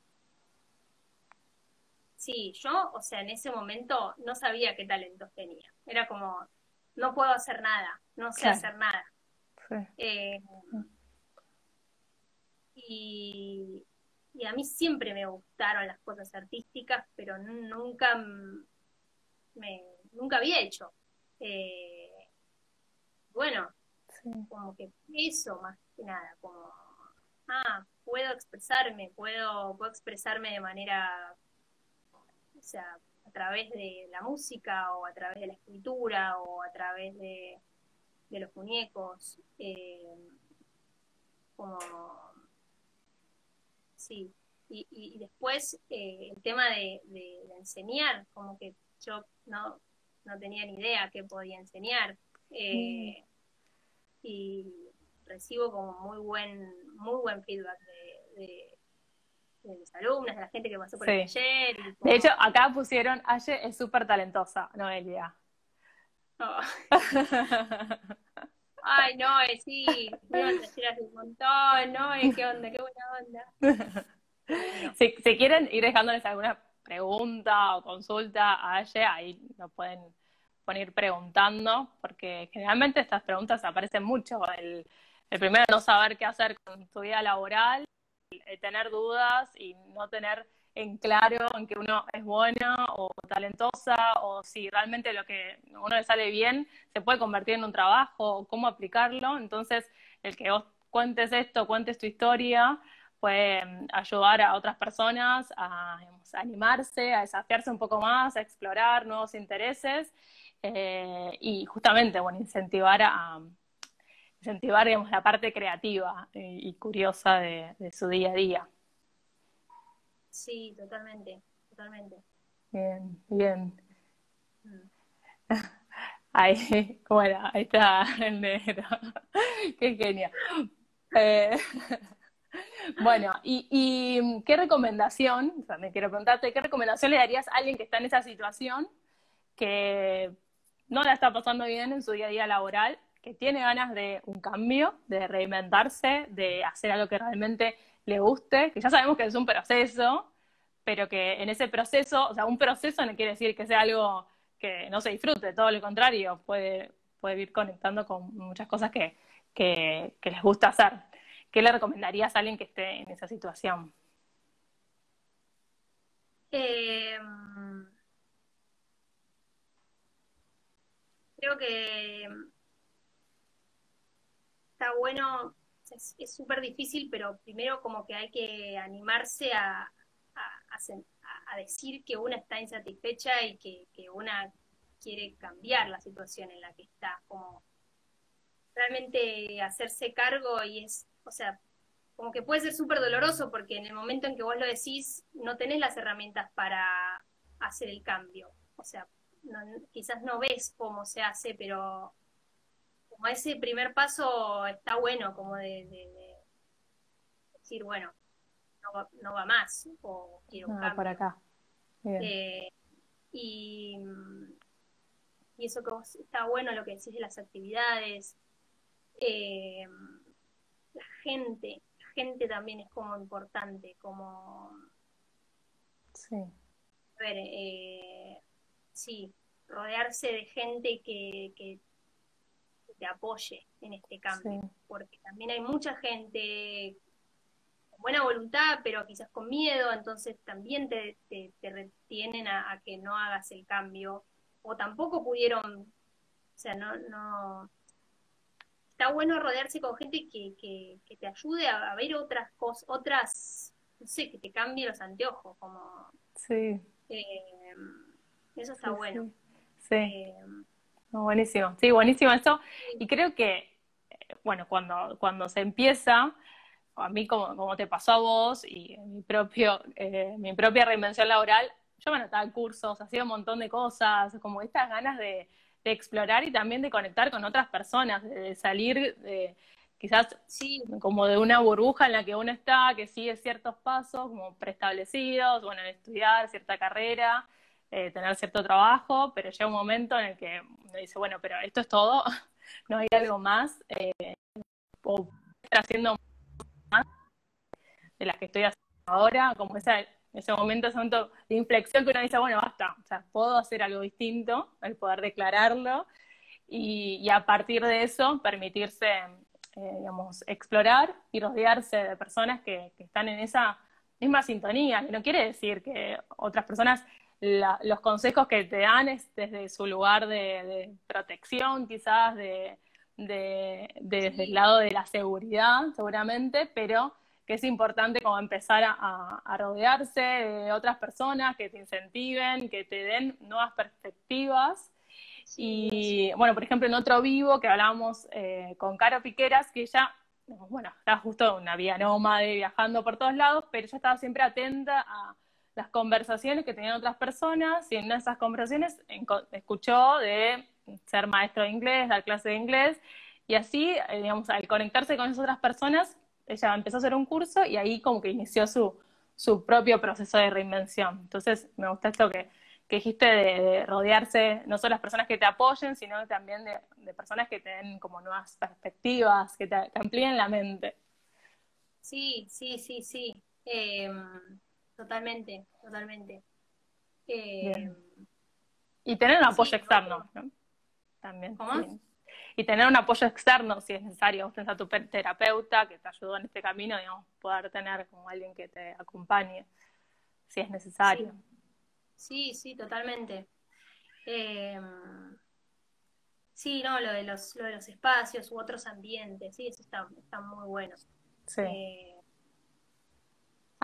sí, yo, o sea, en ese momento no sabía qué talentos tenía. Era como, no puedo hacer nada, no sé hacer nada. Eh, y, a mí siempre me gustaron las cosas artísticas, pero nunca me, nunca había hecho. Eh, bueno, como que eso más que nada, como, ah, puedo expresarme, puedo, puedo expresarme de manera, o sea, a través de la música o a través de la escritura o a través de, los muñecos, eh, como, sí, y, después eh, el tema de, enseñar, como que yo no, no tenía ni idea qué podía enseñar. Eh, mm. Y recibo como muy buen, muy buen feedback de, de, mis alumnas, de la gente que pasó por el taller. De hecho, acá pusieron, Aye es súper talentosa, Noelia. Oh. [laughs] Ay, no, eh, sí, taller hace un montón, ¿no? ¿Qué onda? Qué buena onda. Si, si, quieren ir dejándoles alguna pregunta o consulta a Aye, ahí nos pueden poner preguntando, porque generalmente estas preguntas aparecen mucho. El, el primero, no saber qué hacer con tu vida laboral, tener dudas y no tener en claro en que uno es buena o talentosa o si realmente lo que a uno le sale bien se puede convertir en un trabajo o cómo aplicarlo. Entonces, el que vos cuentes esto, cuentes tu historia, puede mm, ayudar a otras personas a, animarse, a desafiarse un poco más, a explorar nuevos intereses eh, y justamente, bueno, incentivar a incentivar, digamos, la parte creativa y, curiosa de, su día a día. Sí, totalmente, totalmente. Bien, bien. Mm. Ahí, bueno, ahí está el negro. Qué genial. Eh, bueno, y, qué recomendación, también quiero preguntarte, ¿qué recomendación le darías a alguien que está en esa situación, que no la está pasando bien en su día a día laboral, que tiene ganas de un cambio, de reinventarse, de hacer algo que realmente le guste, que ya sabemos que es un proceso, pero que en ese proceso, o sea, un proceso no quiere decir que sea algo que no se disfrute, todo lo contrario, puede, puede ir conectando con muchas cosas que, que les gusta hacer. ¿Qué le recomendarías a alguien que esté en esa situación? Em, creo que está bueno, es súper difícil, pero primero como que hay que animarse a, a, decir que una está insatisfecha y que, que, una quiere cambiar la situación en la que está, como realmente hacerse cargo y es o sea, como que puede ser súper doloroso porque en el momento en que vos lo decís, no tenés las herramientas para hacer el cambio. O sea, quizás no ves cómo se hace, pero como ese primer paso está bueno, como de, decir, bueno, no va, más, o quiero un cambio. por acá. Eh, y, y eso que está bueno lo que decís de las actividades. Eh, la gente, la gente también es como importante, como... Sí. A ver, eh, sí, rodearse de gente que, que, te apoye en este cambio, porque también hay mucha gente con buena voluntad, pero quizás con miedo, entonces también te, te, retienen a, a, que no hagas el cambio, o tampoco pudieron, o sea, no, no, está bueno rodearse con gente que, que, te ayude a, ver otras cosas, otras, no sé, que te cambie los anteojos, como... Sí. Eh, eso está bueno. Sí. Eh, buenísimo, sí, buenísimo eso. Y creo que, bueno, cuando, cuando se empieza, a mí como, como te pasó a vos y mi, propio, eh, mi propia reinvención laboral, yo me anotaba cursos, hacía un montón de cosas, como estas ganas de, de explorar y también de conectar con otras personas, de, salir de, quizás sí. como de una burbuja en la que uno está, que sigue ciertos pasos como preestablecidos, bueno, estudiar cierta carrera, eh, tener cierto trabajo, pero llega un momento en el que me dice, bueno, pero esto es todo, [laughs] no hay algo más, eh, o estar haciendo más de las que estoy haciendo ahora, como ese, ese momento, ese momento de inflexión que uno dice, bueno, basta, o sea, puedo hacer algo distinto, el poder declararlo, y, a partir de eso permitirse, eh, digamos, explorar y rodearse de personas que, están en esa misma sintonía, que no quiere decir que otras personas los consejos que te dan es desde su lugar de, protección, quizás, de, desde el lado de la seguridad, seguramente, pero que es importante como empezar a, rodearse de otras personas que te incentiven, que te den nuevas perspectivas. y bueno, por ejemplo, en otro vivo que hablábamos eh, con Caro Piqueras, que ella, bueno, estaba justo una vía nómade viajando por todos lados, pero ella estaba siempre atenta a las conversaciones que tenían otras personas y en esas conversaciones escuchó de ser maestro de inglés, dar clase de inglés y así, eh, digamos, al conectarse con esas otras personas, ella empezó a hacer un curso y ahí como que inició su, su propio proceso de reinvención. Entonces, me gusta esto que, que dijiste de, rodearse no solo las personas que te apoyen, sino también de, personas que te den como nuevas perspectivas, que te, amplíen la mente. Sí, sí, sí, sí. Em, Totalmente, totalmente. Eh, y tener un apoyo externo, ¿no? También. ¿Cómo? Y tener un apoyo externo si es necesario. Vos a tu terapeuta que te ayudó en este camino, digamos, poder tener como alguien que te acompañe si es necesario. Sí, sí, totalmente. Eh, sí, no, lo de, los, lo de los espacios u otros ambientes, sí, eso está, está muy bueno. Sí. Eh,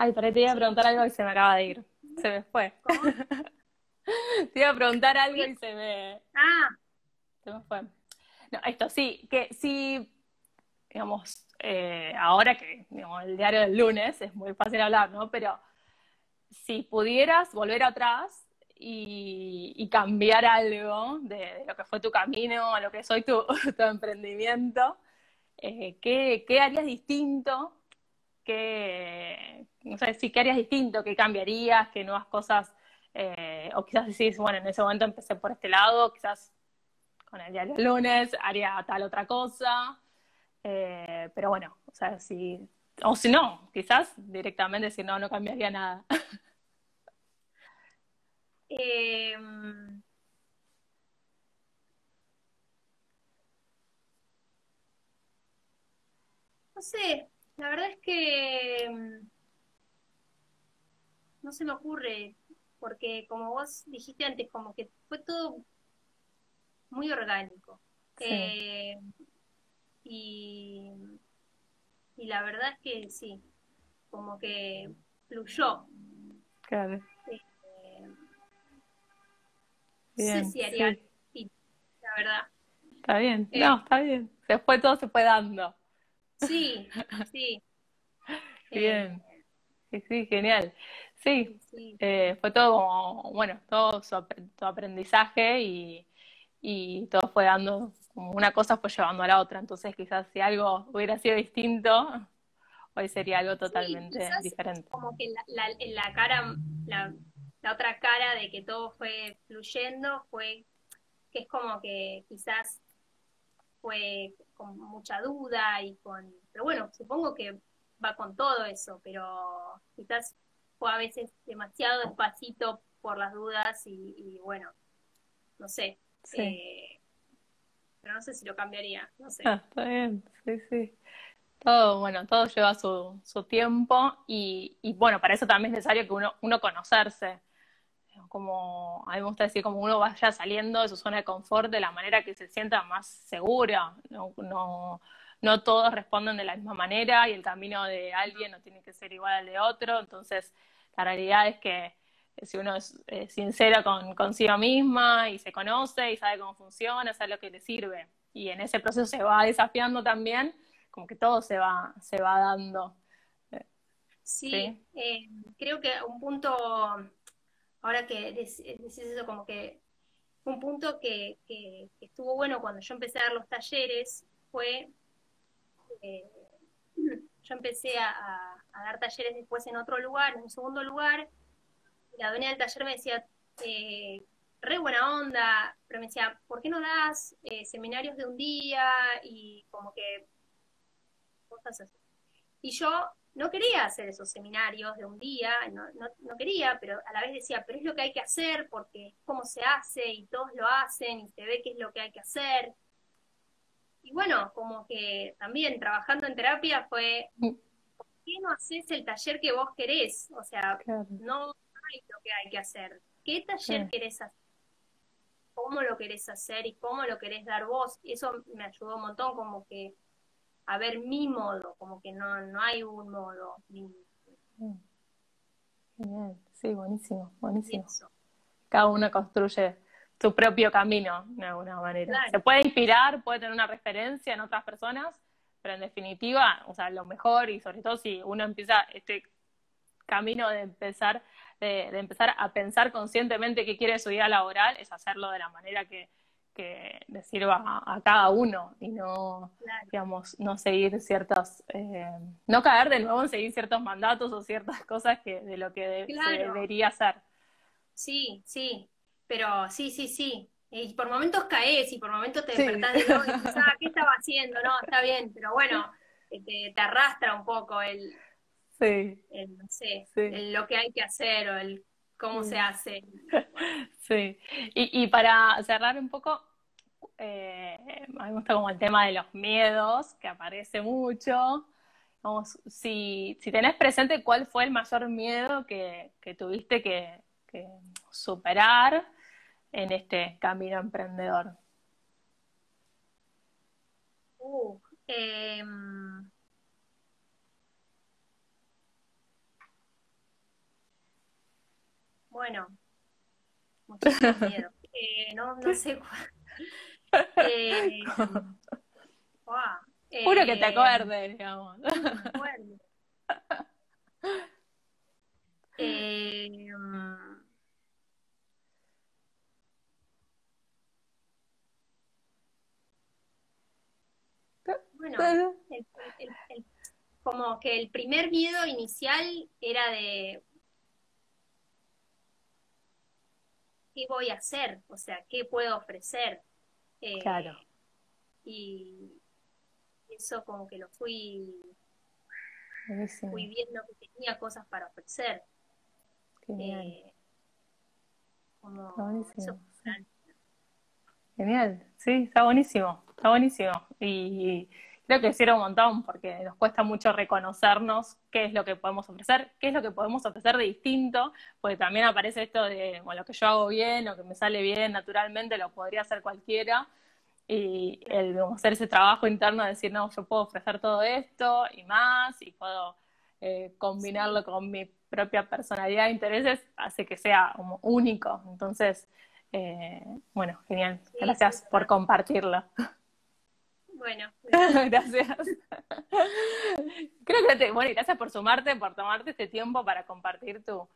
Ay, pero te iba a preguntar algo y se me acaba de ir. Se me fue. [laughs] te iba a preguntar algo y se me. Ah. Se me fue. No, esto sí, que sí, digamos, eh, ahora que digamos, el diario del lunes es muy fácil hablar, ¿no? Pero si pudieras volver atrás y, cambiar algo de, lo que fue tu camino, a lo que es hoy [laughs] tu, emprendimiento, eh, ¿qué, ¿qué harías distinto qué, no sé, si qué harías distinto, qué cambiarías, qué nuevas cosas, eh, o quizás decís, bueno, en ese momento empecé por este lado, quizás con el día del lunes haría tal otra cosa, eh, pero bueno, o sea, si, o si no, quizás directamente decir, no, no cambiaría nada. [laughs] Em, no sé, la verdad es que mm, no se me ocurre, porque como vos dijiste antes, como que fue todo muy orgánico. Eh, y, y la verdad es que sí, como que fluyó. Claro. Eh, bien, sí, haría sí. la verdad. Está bien, eh, no, está bien. Después todo se fue dando. Sí, sí. Bien. Sí, genial. Sí, eh, fue todo como, bueno, todo su, aprendizaje y, y, todo fue dando, como una cosa fue llevando a la otra. Entonces, quizás si algo hubiera sido distinto, hoy sería algo totalmente diferente. Como que la, la, cara, la, la otra cara de que todo fue fluyendo fue que es como que quizás fue con mucha duda y con, pero bueno, supongo que va con todo eso, pero quizás fue a veces demasiado despacito por las dudas y, bueno, no sé. Eh, pero no sé si lo cambiaría, no sé. Ah, está bien, sí, sí. Todo, bueno, todo lleva su, su tiempo y, y, bueno, para eso también es necesario que uno, uno conocerse como, a mí me gusta decir, como uno vaya saliendo de su zona de confort de la manera que se sienta más segura. No, no, no todos responden de la misma manera y el camino de alguien no tiene que ser igual al de otro. Entonces, la realidad es que si uno es sincero con consigo misma y se conoce y sabe cómo funciona, sabe lo que le sirve. Y en ese proceso se va desafiando también, como que todo se va, se va dando. Sí, eh, creo que un punto ahora que decís eso, como que un punto que, estuvo bueno cuando yo empecé a dar los talleres fue, eh, [clears throat] yo empecé a, dar talleres después en otro lugar, en un segundo lugar, la dueña del taller me decía, eh, re buena onda, pero me decía, ¿por qué no das eh, seminarios de un día? Y como que cosas así. Y yo no quería hacer esos seminarios de un día, no, no, quería, pero a la vez decía, pero es lo que hay que hacer porque es como se hace y todos lo hacen y se ve que es lo que hay que hacer. Y bueno, como que también trabajando en terapia fue, ¿por qué no haces el taller que vos querés? O sea, no hay lo que hay que hacer. ¿Qué taller querés hacer? ¿Cómo lo querés hacer y cómo lo querés dar vos? Eso me ayudó un montón, como que a ver mi modo, como que no, no hay un modo. Mm. Genial, sí, buenísimo, buenísimo. Cada uno construye su propio camino de alguna manera. Se puede inspirar, puede tener una referencia en otras personas, pero en definitiva, o sea, lo mejor y sobre todo si uno empieza este camino de empezar, de, de empezar a pensar conscientemente qué quiere su vida laboral, es hacerlo de la manera que, que le sirva a, cada uno y no, digamos, no seguir ciertos, eh, no caer de nuevo en seguir ciertos mandatos o ciertas cosas que de lo que se debería hacer. Sí, sí, pero sí, sí, sí. Y por momentos caes y por momentos te despertás de nuevo y dices, [laughs] ah, ¿qué estaba haciendo? No, está bien, pero bueno, te, te arrastra un poco el, sí. el no sé, lo que hay que hacer o el cómo se hace. [laughs] Sí, y, para cerrar un poco, eh, a mí me gusta como el tema de los miedos, que aparece mucho. Vamos, si, si tenés presente cuál fue el mayor miedo que, tuviste que, superar en este camino emprendedor. Uh, eh, Bueno, muchísimo miedo. [laughs] Eh, no, no sé cuál. [laughs] Eh, Puro que te acuerdes, digamos. No me acuerdo. Eh, bueno, como que el primer miedo inicial era de qué voy a hacer, o sea, qué puedo ofrecer. Eh, claro. Y eso como que lo fui, fui viendo que tenía cosas para ofrecer. Genial. Eh, Genial, sí, está buenísimo, está buenísimo. Y creo que sirve un montón porque nos cuesta mucho reconocernos qué es lo que podemos ofrecer, qué es lo que podemos ofrecer de distinto, porque también aparece esto de, bueno, lo que yo hago bien, lo que me sale bien naturalmente, lo podría hacer cualquiera. Y el hacer ese trabajo interno de decir, no, yo puedo ofrecer todo esto y más, y puedo eh, combinarlo con mi propia personalidad e intereses, hace que sea como único. Entonces, eh, bueno, genial. Gracias por compartirlo. Bueno, [laughs] gracias. Creo que te, bueno, y gracias por sumarte, por tomarte este tiempo para compartir tu,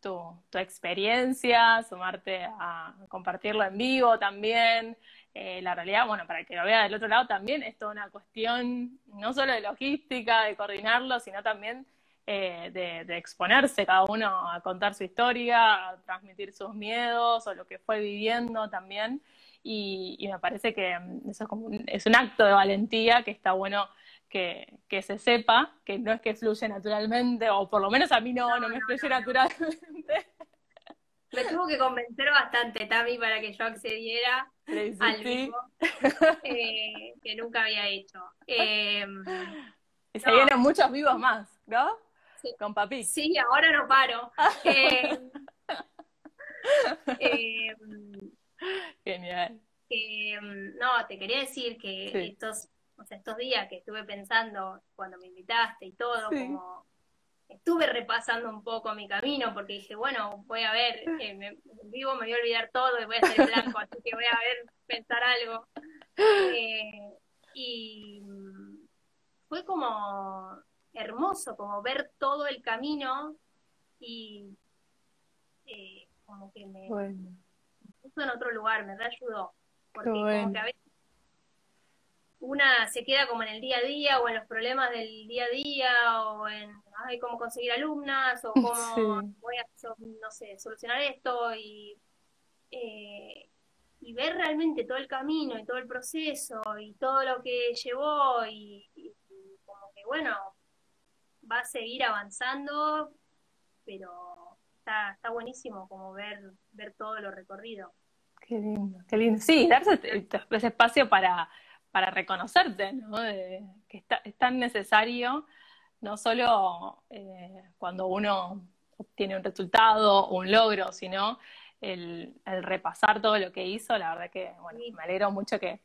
tu, experiencia, sumarte a compartirlo en vivo también. Eh, la realidad, bueno, para que lo vea del otro lado también es toda una cuestión no solo de logística, de coordinarlo, sino también eh, de, de, exponerse cada uno a contar su historia, a transmitir sus miedos o lo que fue viviendo también y, me parece que mm, eso es, como un, es un acto de valentía que está bueno que, que, se sepa, que no es que fluye naturalmente, o por lo menos a mí no, no, me fluye naturalmente. Me tuvo que convencer bastante Tami para que yo accediera al vivo eh, que nunca había hecho. Eh, y se vienen muchos vivos más, ¿no? Con papi. Sí, ahora no paro. [laughs] eh [laughs] Genial. Mm, no, te quería decir que estos, o sea, estos días que estuve pensando cuando me invitaste y todo, como estuve repasando un poco mi camino porque dije, bueno, voy a ver, [laughs] eh, me, vivo me voy a olvidar todo y voy a hacer blanco, así que voy a ver, pensar algo. Eh, y mm, fue como hermoso, como ver todo el camino y eh, como que me, en otro lugar, me reayudó. Porque como que a veces una se queda como en el día a día o en los problemas del día a día o en ay, cómo conseguir alumnas o cómo [laughs] voy a no sé, solucionar esto y y ver realmente todo el camino y todo el proceso y todo lo que llevó y, como que bueno, va a seguir avanzando, pero está, está buenísimo como ver, ver todo lo recorrido. Qué lindo, qué lindo. Sí, darse ese espacio para, para reconocerte, ¿no? que está, es tan necesario, no solo eh, cuando uno obtiene un resultado, un logro, sino el, repasar todo lo que hizo, la verdad que, bueno, me alegro mucho que,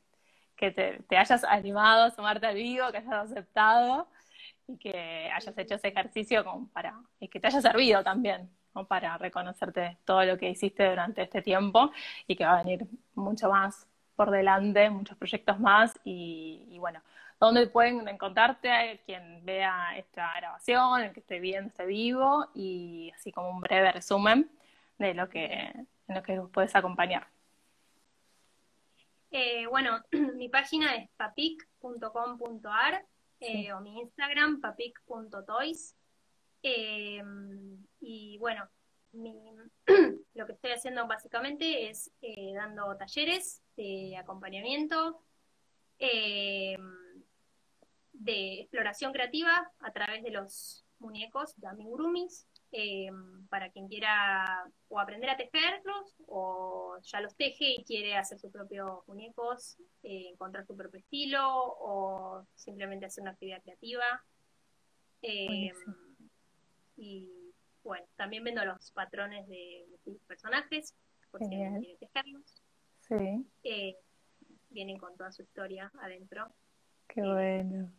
te, hayas animado a sumarte al vivo, que hayas aceptado y que hayas hecho ese ejercicio como para, y que te haya servido también, para reconocerte todo lo que hiciste durante este tiempo y que va a venir mucho más por delante, muchos proyectos más y, bueno, ¿dónde pueden encontrarte quien vea esta grabación, el que esté viendo este vivo y así como un breve resumen de lo que, en lo que puedes acompañar. Eh, bueno, [clears throat] mi página es papic.com.ar eh, o mi Instagram papic.toys. Eh, y bueno, [clears throat] lo que estoy haciendo básicamente es dando talleres de acompañamiento, de exploración creativa a través de los muñecos de amigurumis eh, para quien quiera o aprender a tejerlos o ya los teje y quiere hacer sus propios muñecos, eh, encontrar su propio estilo o simplemente hacer una actividad creativa. Eh, y bueno, también vendo los patrones de, personajes, por si alguien quiere tejerlos. Sí. vienen con toda su historia adentro. Qué bueno.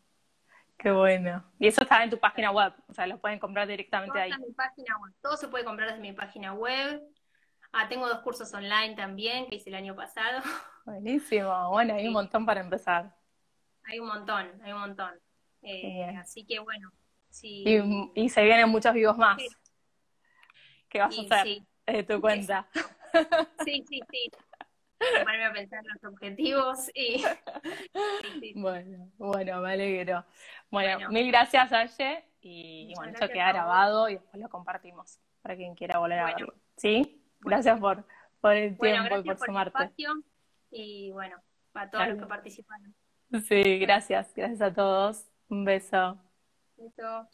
Qué bueno. Y eso está en tu página web, o sea, lo pueden comprar directamente Todo ahí. Está en mi página web. Todo se puede comprar desde mi página web. Ah, tengo dos cursos online también que hice el año pasado. [laughs] Buenísimo. Bueno, hay un montón para empezar. Hay un montón, hay un montón. Eh, así que bueno. Sí. Y, se vienen muchos vivos más. ¿Qué vas a hacer sí. de tu cuenta? Sí, sí, sí ponerme a pensar los objetivos y... [laughs] Bueno, bueno, me alegro. Bueno, mil gracias, Aye, y bueno, esto queda grabado y después lo compartimos para quien quiera volver a verlo. ¿Sí? Gracias por, por el tiempo y por, sumarte. y bueno, para todos los que participaron. Sí, gracias, gracias a todos. Un beso. Beso.